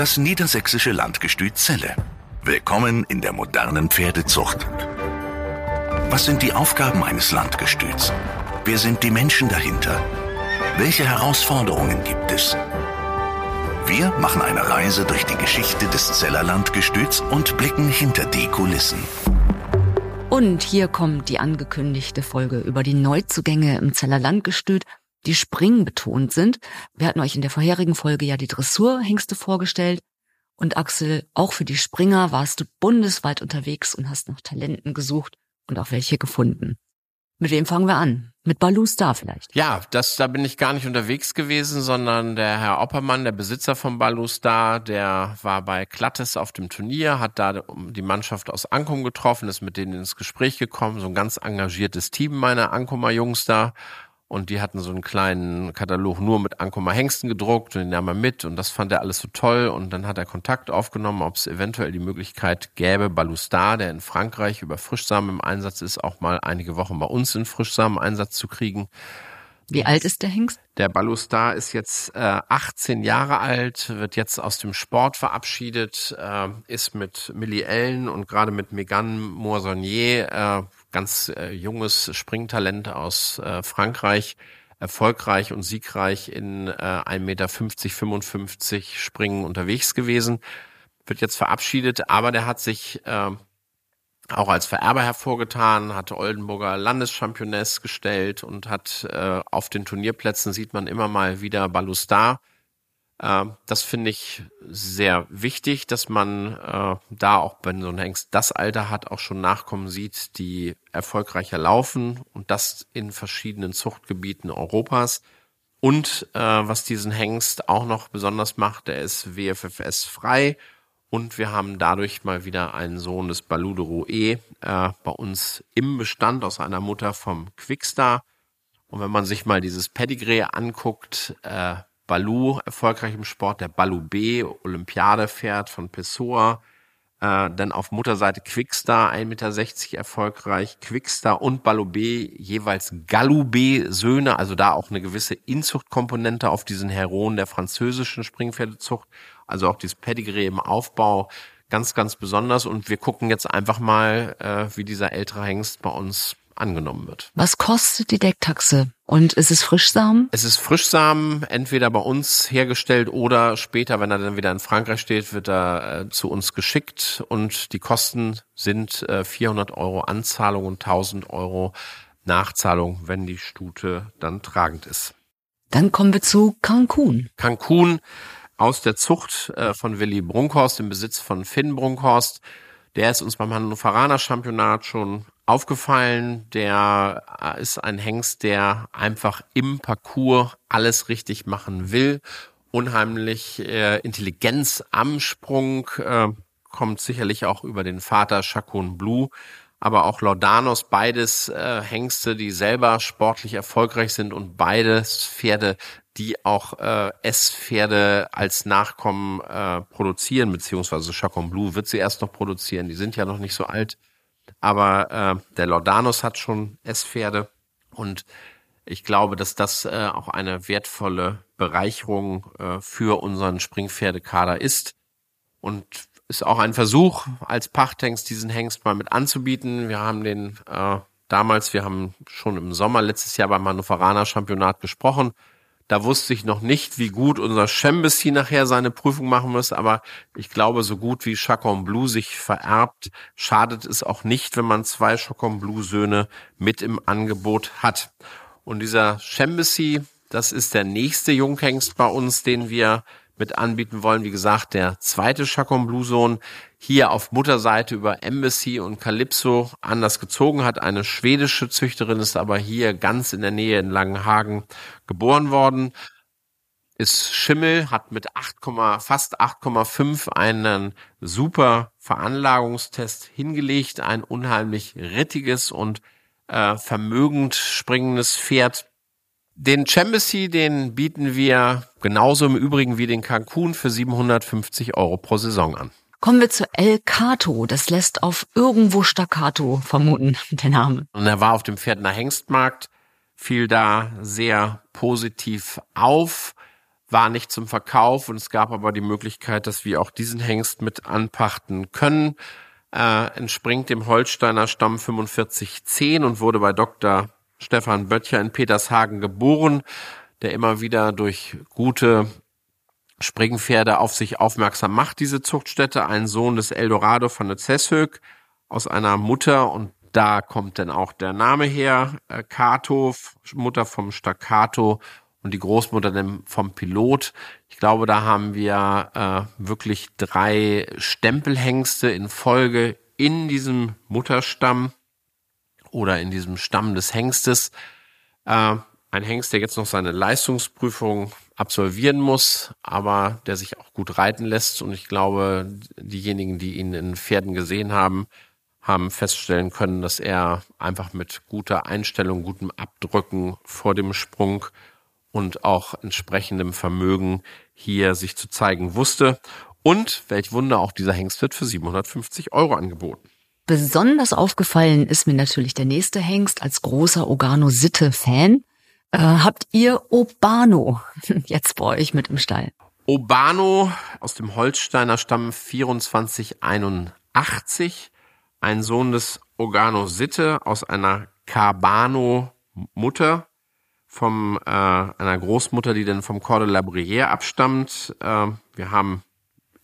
Das niedersächsische Landgestüt Celle. Willkommen in der modernen Pferdezucht. Was sind die Aufgaben eines Landgestüts? Wer sind die Menschen dahinter? Welche Herausforderungen gibt es? Wir machen eine Reise durch die Geschichte des Zeller Landgestüts und blicken hinter die Kulissen. Und hier kommt die angekündigte Folge über die Neuzugänge im Zeller Landgestüt, die springbetont sind. Wir hatten euch in der vorherigen Folge ja die Dressurhengste vorgestellt. Und Axel, auch für die Springer warst du bundesweit unterwegs und hast nach Talenten gesucht und auch welche gefunden. Mit wem fangen wir an? Mit Balu Star vielleicht. Ja, das, da bin ich gar nicht unterwegs gewesen, sondern der Herr Oppermann, der Besitzer von Balu Star, der war bei Klattes auf dem Turnier, hat da die Mannschaft aus Ankum getroffen, ist mit denen ins Gespräch gekommen, so ein ganz engagiertes Team meiner Ankumer Jungs da und die hatten so einen kleinen Katalog nur mit Ankomer Hengsten gedruckt und den nahm er mit und das fand er alles so toll und dann hat er Kontakt aufgenommen, ob es eventuell die Möglichkeit gäbe, Balustar, der in Frankreich über Frischsamen im Einsatz ist, auch mal einige Wochen bei uns in Frischsamen Einsatz zu kriegen. Wie alt ist der Hengst? Der Balustar ist jetzt äh, 18 Jahre alt, wird jetzt aus dem Sport verabschiedet, äh, ist mit Millie Ellen und gerade mit Megan Moissonnier äh, ganz äh, junges Springtalent aus äh, Frankreich, erfolgreich und siegreich in äh, 1,50 Meter 55 Springen unterwegs gewesen, wird jetzt verabschiedet, aber der hat sich äh, auch als Vererber hervorgetan, hatte Oldenburger Landeschampioness gestellt und hat äh, auf den Turnierplätzen sieht man immer mal wieder Balustar ähm, das finde ich sehr wichtig, dass man äh, da auch, wenn so ein Hengst das Alter hat, auch schon Nachkommen sieht, die erfolgreicher laufen und das in verschiedenen Zuchtgebieten Europas. Und äh, was diesen Hengst auch noch besonders macht, der ist WFFS frei und wir haben dadurch mal wieder einen Sohn des Baludero E äh, bei uns im Bestand aus einer Mutter vom Quickstar. Und wenn man sich mal dieses Pedigree anguckt, äh, Balu erfolgreich im Sport, der Balu B, Olympiade fährt von Pessoa. Äh, dann auf Mutterseite Quickstar, 1,60 Meter erfolgreich. Quickstar und Balu B jeweils Galou B Söhne, also da auch eine gewisse Inzuchtkomponente auf diesen Heroen der französischen Springpferdezucht. Also auch dieses Pedigree im Aufbau ganz, ganz besonders. Und wir gucken jetzt einfach mal, äh, wie dieser ältere Hengst bei uns angenommen wird. Was kostet die Decktaxe? Und ist es Frischsamen? Es ist Frischsamen, entweder bei uns hergestellt oder später, wenn er dann wieder in Frankreich steht, wird er äh, zu uns geschickt und die Kosten sind äh, 400 Euro Anzahlung und 1000 Euro Nachzahlung, wenn die Stute dann tragend ist. Dann kommen wir zu Cancun. Cancun aus der Zucht äh, von Willi Brunkhorst im Besitz von Finn Brunkhorst. Der ist uns beim Hannoveraner Championat schon aufgefallen. Der äh, ist ein Hengst, der einfach im Parcours alles richtig machen will. Unheimlich äh, Intelligenz am Sprung, äh, kommt sicherlich auch über den Vater Chacon Blue, aber auch Laudanos, beides äh, Hengste, die selber sportlich erfolgreich sind und beides Pferde, die auch äh, S-Pferde als Nachkommen äh, produzieren, beziehungsweise Chacon Blue wird sie erst noch produzieren. Die sind ja noch nicht so alt. Aber äh, der Laudanus hat schon S-Pferde. Und ich glaube, dass das äh, auch eine wertvolle Bereicherung äh, für unseren Springpferdekader ist. Und ist auch ein Versuch, als Pachthengst diesen Hengst mal mit anzubieten. Wir haben den äh, damals, wir haben schon im Sommer letztes Jahr beim Hannoveraner Championat gesprochen da wusste ich noch nicht, wie gut unser Chambessi nachher seine Prüfung machen muss, aber ich glaube, so gut wie Chacon Blue sich vererbt, schadet es auch nicht, wenn man zwei Chacon Blue Söhne mit im Angebot hat. Und dieser Chambessi, das ist der nächste Junghengst bei uns, den wir mit anbieten wollen. Wie gesagt, der zweite Chacon Blue Sohn hier auf Mutterseite über Embassy und Calypso anders gezogen hat. Eine schwedische Züchterin ist aber hier ganz in der Nähe in Langenhagen geboren worden. Ist Schimmel, hat mit 8, fast 8,5 einen super Veranlagungstest hingelegt. Ein unheimlich rittiges und äh, vermögend springendes Pferd den Chambessy, den bieten wir genauso im Übrigen wie den Cancun für 750 Euro pro Saison an. Kommen wir zu El Cato. Das lässt auf irgendwo Staccato vermuten, der Name. Und er war auf dem Pferdener Hengstmarkt, fiel da sehr positiv auf, war nicht zum Verkauf und es gab aber die Möglichkeit, dass wir auch diesen Hengst mit anpachten können. Äh, entspringt dem Holsteiner Stamm 4510 und wurde bei Dr. Stefan Böttcher in Petershagen geboren, der immer wieder durch gute Springpferde auf sich aufmerksam macht, diese Zuchtstätte. Ein Sohn des Eldorado von der Zeshög aus einer Mutter und da kommt dann auch der Name her, äh, Kato, Mutter vom Staccato und die Großmutter vom Pilot. Ich glaube, da haben wir äh, wirklich drei Stempelhengste in Folge in diesem Mutterstamm oder in diesem Stamm des Hengstes. Äh, ein Hengst, der jetzt noch seine Leistungsprüfung absolvieren muss, aber der sich auch gut reiten lässt. Und ich glaube, diejenigen, die ihn in Pferden gesehen haben, haben feststellen können, dass er einfach mit guter Einstellung, gutem Abdrücken vor dem Sprung und auch entsprechendem Vermögen hier sich zu zeigen wusste. Und welch Wunder, auch dieser Hengst wird für 750 Euro angeboten. Besonders aufgefallen ist mir natürlich der nächste Hengst als großer Ogano-Sitte-Fan. Äh, habt ihr Obano jetzt bei euch mit im Stall? Obano aus dem Holsteiner Stamm 2481, ein Sohn des Ogano Sitte aus einer Cabano Mutter vom äh, einer Großmutter, die dann vom Corde Labriere abstammt. Äh, wir haben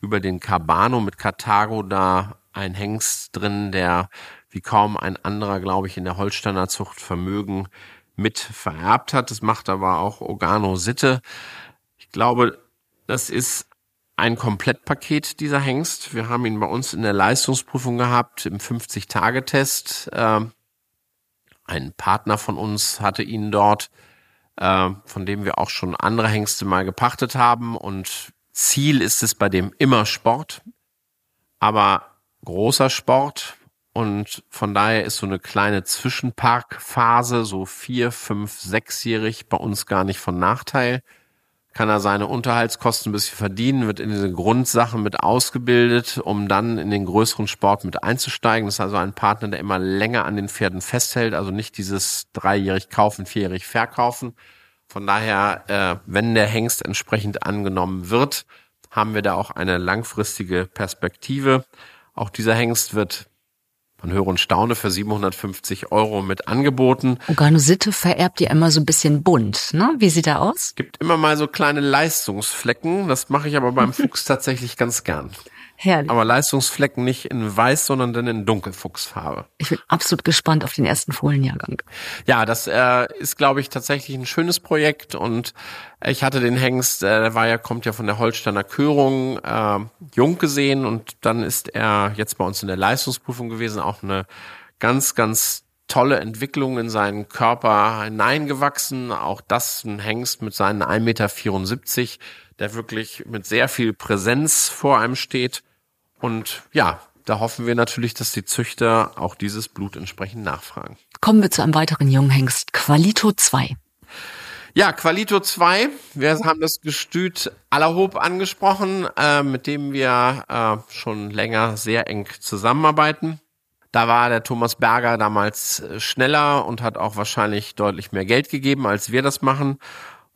über den Cabano mit Karthago da ein Hengst drin, der wie kaum ein anderer, glaube ich, in der Holsteiner Zucht Vermögen mit vererbt hat. Das macht aber auch Organo Sitte. Ich glaube, das ist ein Komplettpaket, dieser Hengst. Wir haben ihn bei uns in der Leistungsprüfung gehabt, im 50-Tage-Test. Äh, ein Partner von uns hatte ihn dort äh, von dem wir auch schon andere Hengste mal gepachtet haben. Und Ziel ist es bei dem immer Sport, aber großer Sport. Und von daher ist so eine kleine Zwischenparkphase, so vier, fünf, sechsjährig, bei uns gar nicht von Nachteil. Kann er seine Unterhaltskosten ein bisschen verdienen, wird in diese Grundsachen mit ausgebildet, um dann in den größeren Sport mit einzusteigen. Das ist also ein Partner, der immer länger an den Pferden festhält, also nicht dieses dreijährig kaufen, vierjährig verkaufen. Von daher, äh, wenn der Hengst entsprechend angenommen wird, haben wir da auch eine langfristige Perspektive. Auch dieser Hengst wird man höre und staune für 750 Euro mit angeboten. Sitte vererbt ja immer so ein bisschen bunt, ne? Wie sieht er aus? Gibt immer mal so kleine Leistungsflecken. Das mache ich aber beim Fuchs tatsächlich ganz gern. Herrlich. Aber Leistungsflecken nicht in weiß, sondern dann in Dunkelfuchsfarbe. Ich bin absolut gespannt auf den ersten Fohlenjahrgang. Ja, das äh, ist, glaube ich, tatsächlich ein schönes Projekt und ich hatte den Hengst, äh, der war ja, kommt ja von der Holsteiner Körung, äh, jung gesehen und dann ist er jetzt bei uns in der Leistungsprüfung gewesen, auch eine ganz, ganz tolle Entwicklung in seinen Körper hineingewachsen. Auch das ein Hengst mit seinen 1,74 Meter, der wirklich mit sehr viel Präsenz vor einem steht. Und ja, da hoffen wir natürlich, dass die Züchter auch dieses Blut entsprechend nachfragen. Kommen wir zu einem weiteren Junghengst, Qualito 2. Ja, Qualito 2. Wir haben das Gestüt Allerhob angesprochen, äh, mit dem wir äh, schon länger sehr eng zusammenarbeiten. Da war der Thomas Berger damals äh, schneller und hat auch wahrscheinlich deutlich mehr Geld gegeben, als wir das machen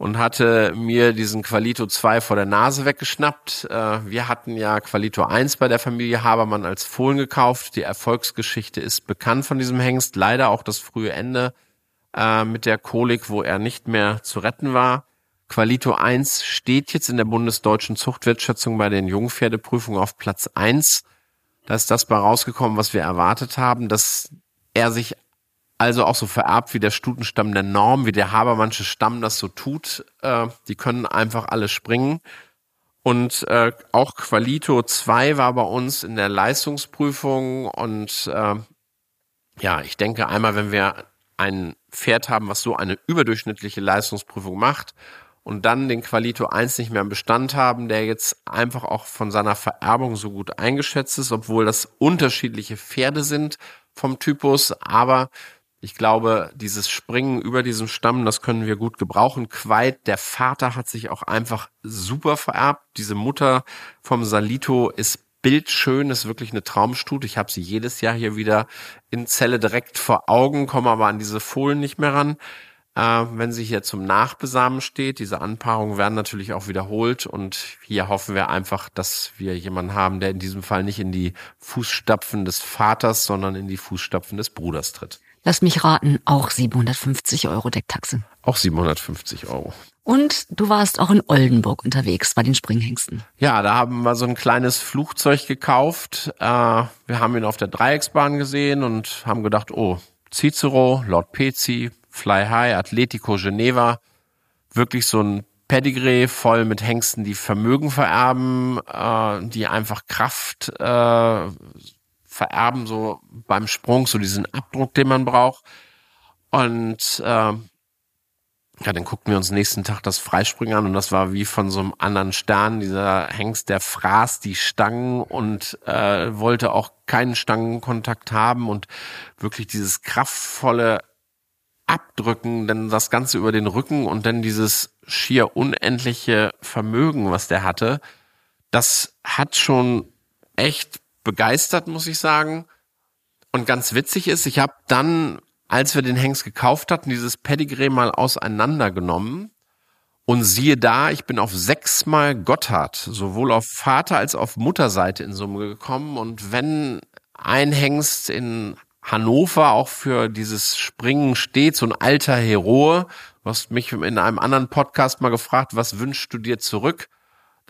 und hatte mir diesen Qualito 2 vor der Nase weggeschnappt. Äh, wir hatten ja Qualito 1 bei der Familie Habermann als Fohlen gekauft. Die Erfolgsgeschichte ist bekannt von diesem Hengst. Leider auch das frühe Ende äh, mit der Kolik, wo er nicht mehr zu retten war. Qualito 1 steht jetzt in der bundesdeutschen Zuchtwertschätzung bei den Jungpferdeprüfungen auf Platz 1. Da ist das bei rausgekommen, was wir erwartet haben, dass er sich also auch so vererbt wie der Stutenstamm der Norm, wie der Habermannsche Stamm das so tut. Äh, die können einfach alle springen. Und äh, auch Qualito 2 war bei uns in der Leistungsprüfung. Und äh, ja, ich denke einmal, wenn wir ein Pferd haben, was so eine überdurchschnittliche Leistungsprüfung macht und dann den Qualito 1 nicht mehr im Bestand haben, der jetzt einfach auch von seiner Vererbung so gut eingeschätzt ist, obwohl das unterschiedliche Pferde sind vom Typus, aber ich glaube, dieses Springen über diesen Stamm, das können wir gut gebrauchen. Quait, der Vater hat sich auch einfach super vererbt. Diese Mutter vom Salito ist bildschön, ist wirklich eine Traumstute. Ich habe sie jedes Jahr hier wieder in Zelle direkt vor Augen, komme aber an diese Fohlen nicht mehr ran. äh, wenn sie hier zum Nachbesamen steht. Diese Anpaarungen werden natürlich auch wiederholt und hier hoffen wir einfach, dass wir jemanden haben, der in diesem Fall nicht in die Fußstapfen des Vaters, sondern in die Fußstapfen des Bruders tritt. Lass mich raten, auch 750 Euro Decktaxe. Auch 750 Euro. Und du warst auch in Oldenburg unterwegs bei den Springhengsten. Ja, da haben wir so ein kleines Flugzeug gekauft. Äh, wir haben ihn auf der Dreiecksbahn gesehen und haben gedacht, oh, Cicero, Lord Pezi, Fly High, Atletico Geneva, wirklich so ein Pedigree voll mit Hengsten, die Vermögen vererben, äh, die einfach Kraft äh, vererben, so beim Sprung, so diesen Abdruck, den man braucht. Und äh, ja, dann guckten wir uns nächsten Tag das Freispringen an und das war wie von so einem anderen Stern. Dieser Hengst, der fraß die Stangen und äh, wollte auch keinen Stangenkontakt haben und wirklich dieses kraftvolle Abdrücken, dann das Ganze über den Rücken und dann dieses schier unendliche Vermögen, was der hatte, das hat schon echt begeistert, muss ich sagen. Und ganz witzig ist, ich habe dann als wir den Hengst gekauft hatten, dieses Pedigree mal auseinandergenommen. Und siehe da, ich bin auf sechsmal Gotthard, sowohl auf Vater als auf Mutterseite in Summe gekommen. Und wenn ein Hengst in Hannover auch für dieses Springen steht, so ein alter Heroe, du hast mich in einem anderen Podcast mal gefragt, was wünschst du dir zurück?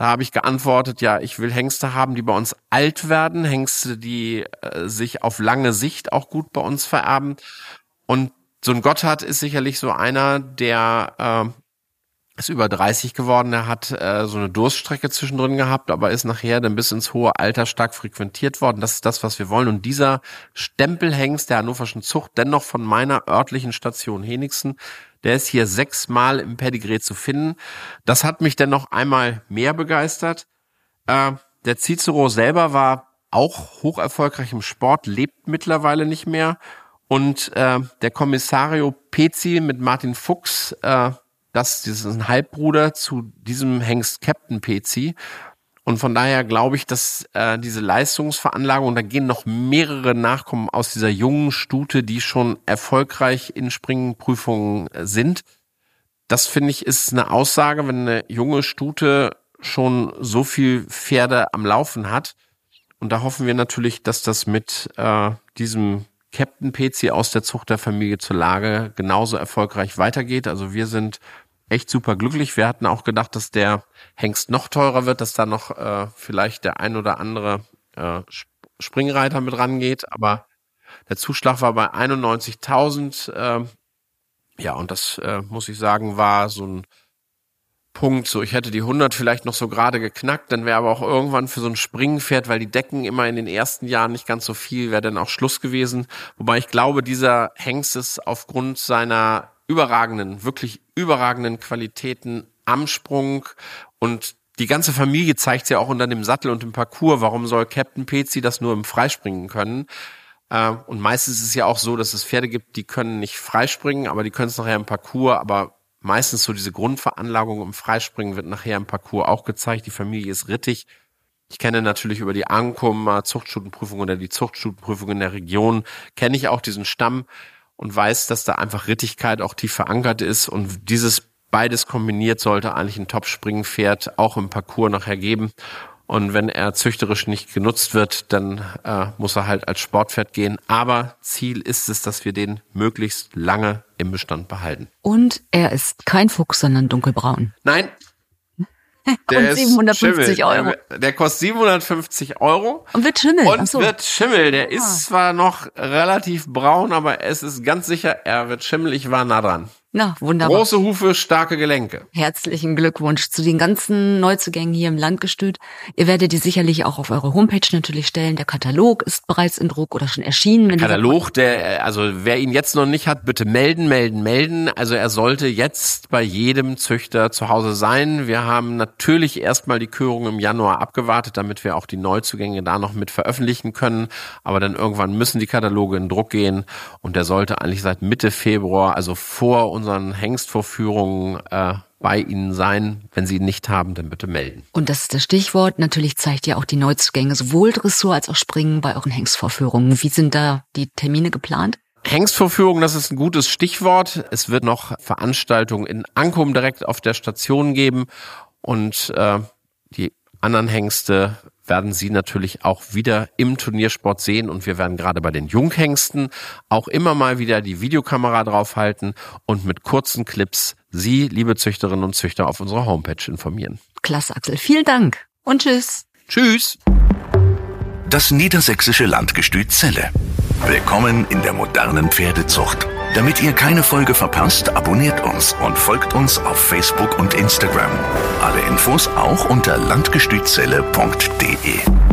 Da habe ich geantwortet, ja, ich will Hengste haben, die bei uns alt werden, Hengste, die äh, sich auf lange Sicht auch gut bei uns vererben. Und so ein Gotthard ist sicherlich so einer, der äh, ist über 30 geworden, er hat äh, so eine Durststrecke zwischendrin gehabt, aber ist nachher dann bis ins hohe Alter stark frequentiert worden. Das ist das, was wir wollen. Und dieser Stempelhengst der hannoverschen Zucht, dennoch von meiner örtlichen Station Henigsen, der ist hier sechsmal im Pedigree zu finden. Das hat mich dann noch einmal mehr begeistert. Äh, der Cicero selber war auch hoch erfolgreich im Sport, lebt mittlerweile nicht mehr und äh, der Kommissario Pezi mit Martin Fuchs, äh, das, das ist ein Halbbruder zu diesem Hengst Captain Pezi. Und von daher glaube ich, dass äh, diese Leistungsveranlagung, da gehen noch mehrere Nachkommen aus dieser jungen Stute, die schon erfolgreich in Springenprüfungen sind. Das finde ich ist eine Aussage, wenn eine junge Stute schon so viel Pferde am Laufen hat. Und da hoffen wir natürlich, dass das mit äh, diesem Captain PC aus der Zucht der Familie zur Lage genauso erfolgreich weitergeht. Also wir sind echt super glücklich. Wir hatten auch gedacht, dass der Hengst noch teurer wird, dass da noch äh, vielleicht der ein oder andere äh, Springreiter mit rangeht. Aber der Zuschlag war bei 91.000. Äh, ja, und das äh, muss ich sagen, war so ein Punkt. So, ich hätte die 100 vielleicht noch so gerade geknackt, dann wäre aber auch irgendwann für so ein Springpferd, weil die Decken immer in den ersten Jahren nicht ganz so viel, wäre dann auch Schluss gewesen. Wobei ich glaube, dieser Hengst ist aufgrund seiner überragenden, wirklich überragenden Qualitäten am Sprung und die ganze Familie zeigt ja auch unter dem Sattel und im Parcours. Warum soll Captain Pezi das nur im Freispringen können? Äh, und meistens ist es ja auch so, dass es Pferde gibt, die können nicht freispringen, aber die können es nachher im Parcours, aber meistens so diese Grundveranlagung im Freispringen wird nachher im Parcours auch gezeigt. Die Familie ist rittig. Ich kenne natürlich über die Ankum Zuchtstutenprüfung oder die Zuchtstutenprüfung in der Region, kenne ich auch diesen Stamm und weiß, dass da einfach Rittigkeit auch tief verankert ist und dieses beides kombiniert sollte eigentlich ein Top-Springpferd auch im Parcours nachher geben. Und wenn er züchterisch nicht genutzt wird, dann äh, muss er halt als Sportpferd gehen. Aber Ziel ist es, dass wir den möglichst lange im Bestand behalten. Und er ist kein Fuchs, sondern dunkelbraun. Nein. Der und 750 Euro. Der, der, kostet 750 Euro. Und wird Schimmel. Und so. wird Schimmel. Der ah. ist zwar noch relativ braun, aber es ist ganz sicher, er wird Schimmel. Ich war nah dran. Na, wunderbar. Große Hufe, starke Gelenke. Herzlichen Glückwunsch zu den ganzen Neuzugängen hier im Landgestüt. Ihr werdet die sicherlich auch auf eure Homepage natürlich stellen. Der Katalog ist bereits in Druck oder schon erschienen. Der Katalog, der, also wer ihn jetzt noch nicht hat, bitte melden, melden, melden. Also er sollte jetzt bei jedem Züchter zu Hause sein. Wir haben natürlich erstmal die Körung im Januar abgewartet, damit wir auch die Neuzugänge da noch mit veröffentlichen können. Aber dann irgendwann müssen die Kataloge in Druck gehen und der sollte eigentlich seit Mitte Februar, also vor unseren Hengstvorführungen äh, bei Ihnen sein. Wenn Sie ihn nicht haben, dann bitte melden. Und das ist das Stichwort. Natürlich zeigt ihr auch die Neuzugänge sowohl Dressur als auch Springen bei euren Hengstvorführungen. Wie sind da die Termine geplant? Hengstvorführung, das ist ein gutes Stichwort. Es wird noch Veranstaltungen in Ankum direkt auf der Station geben und äh, die anderen Hengste werden Sie natürlich auch wieder im Turniersport sehen und wir werden gerade bei den Junghengsten auch immer mal wieder die Videokamera draufhalten und mit kurzen Clips Sie, liebe Züchterinnen und Züchter, auf unserer Homepage informieren. Klasse, Axel. Vielen Dank und tschüss. Tschüss. Das niedersächsische Landgestüt Celle. Willkommen in der modernen Pferdezucht. Damit ihr keine Folge verpasst, abonniert uns und folgt uns auf Facebook und Instagram. Alle Infos auch unter landgestützelle.de.